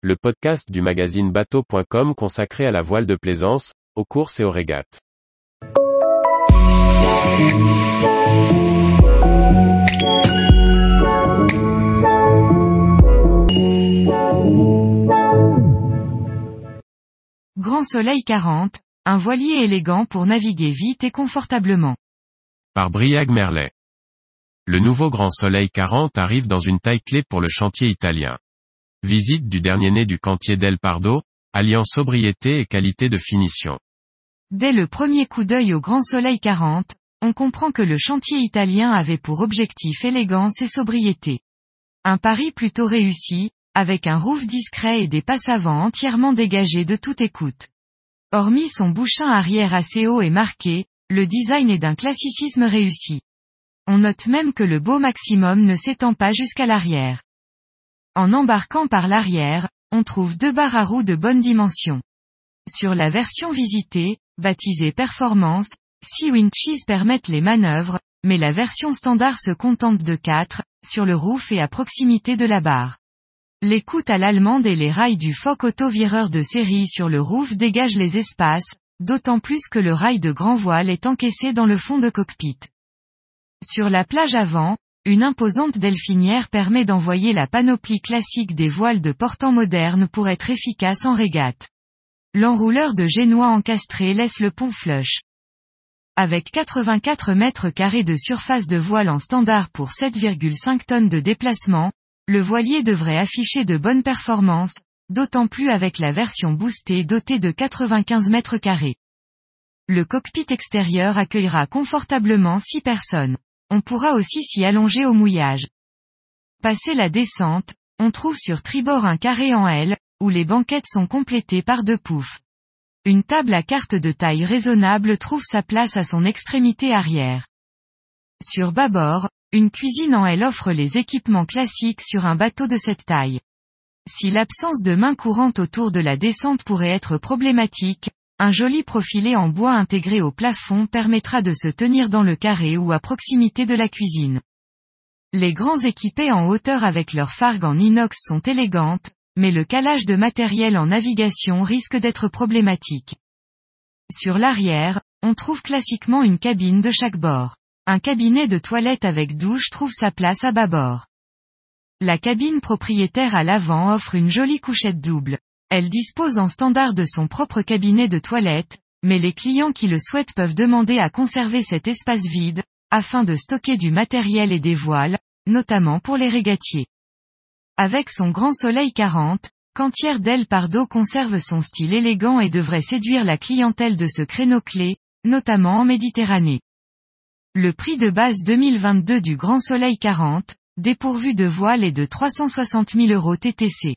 le podcast du magazine bateau.com consacré à la voile de plaisance, aux courses et aux régates. Grand Soleil 40, un voilier élégant pour naviguer vite et confortablement. Par Briag Merlet. Le nouveau Grand Soleil 40 arrive dans une taille clé pour le chantier italien. Visite du dernier né du cantier Del Pardo, alliant sobriété et qualité de finition. Dès le premier coup d'œil au Grand Soleil 40, on comprend que le chantier italien avait pour objectif élégance et sobriété. Un pari plutôt réussi, avec un roof discret et des passes avant entièrement dégagées de toute écoute. Hormis son bouchin arrière assez haut et marqué, le design est d'un classicisme réussi. On note même que le beau maximum ne s'étend pas jusqu'à l'arrière. En embarquant par l'arrière, on trouve deux barres à roues de bonne dimension. Sur la version visitée, baptisée Performance, six winches permettent les manœuvres, mais la version standard se contente de quatre, sur le roof et à proximité de la barre. L'écoute à l'allemande et les rails du Fock auto-vireur de série sur le roof dégagent les espaces, d'autant plus que le rail de grand voile est encaissé dans le fond de cockpit. Sur la plage avant, une imposante delphinière permet d'envoyer la panoplie classique des voiles de portant moderne pour être efficace en régate. L'enrouleur de génois encastré laisse le pont flush. Avec 84 mètres carrés de surface de voile en standard pour 7,5 tonnes de déplacement, le voilier devrait afficher de bonnes performances, d'autant plus avec la version boostée dotée de 95 mètres carrés. Le cockpit extérieur accueillera confortablement 6 personnes. On pourra aussi s'y allonger au mouillage. Passé la descente, on trouve sur tribord un carré en L, où les banquettes sont complétées par deux poufs. Une table à carte de taille raisonnable trouve sa place à son extrémité arrière. Sur bâbord, une cuisine en L offre les équipements classiques sur un bateau de cette taille. Si l'absence de main courante autour de la descente pourrait être problématique, un joli profilé en bois intégré au plafond permettra de se tenir dans le carré ou à proximité de la cuisine. Les grands équipés en hauteur avec leurs fargues en inox sont élégantes, mais le calage de matériel en navigation risque d'être problématique. Sur l'arrière, on trouve classiquement une cabine de chaque bord. Un cabinet de toilette avec douche trouve sa place à bâbord. La cabine propriétaire à l'avant offre une jolie couchette double. Elle dispose en standard de son propre cabinet de toilette, mais les clients qui le souhaitent peuvent demander à conserver cet espace vide, afin de stocker du matériel et des voiles, notamment pour les régatiers. Avec son grand soleil 40, Cantière Del Pardo conserve son style élégant et devrait séduire la clientèle de ce créneau clé, notamment en Méditerranée. Le prix de base 2022 du Grand Soleil 40, dépourvu de voile est de 360 000 euros TTC.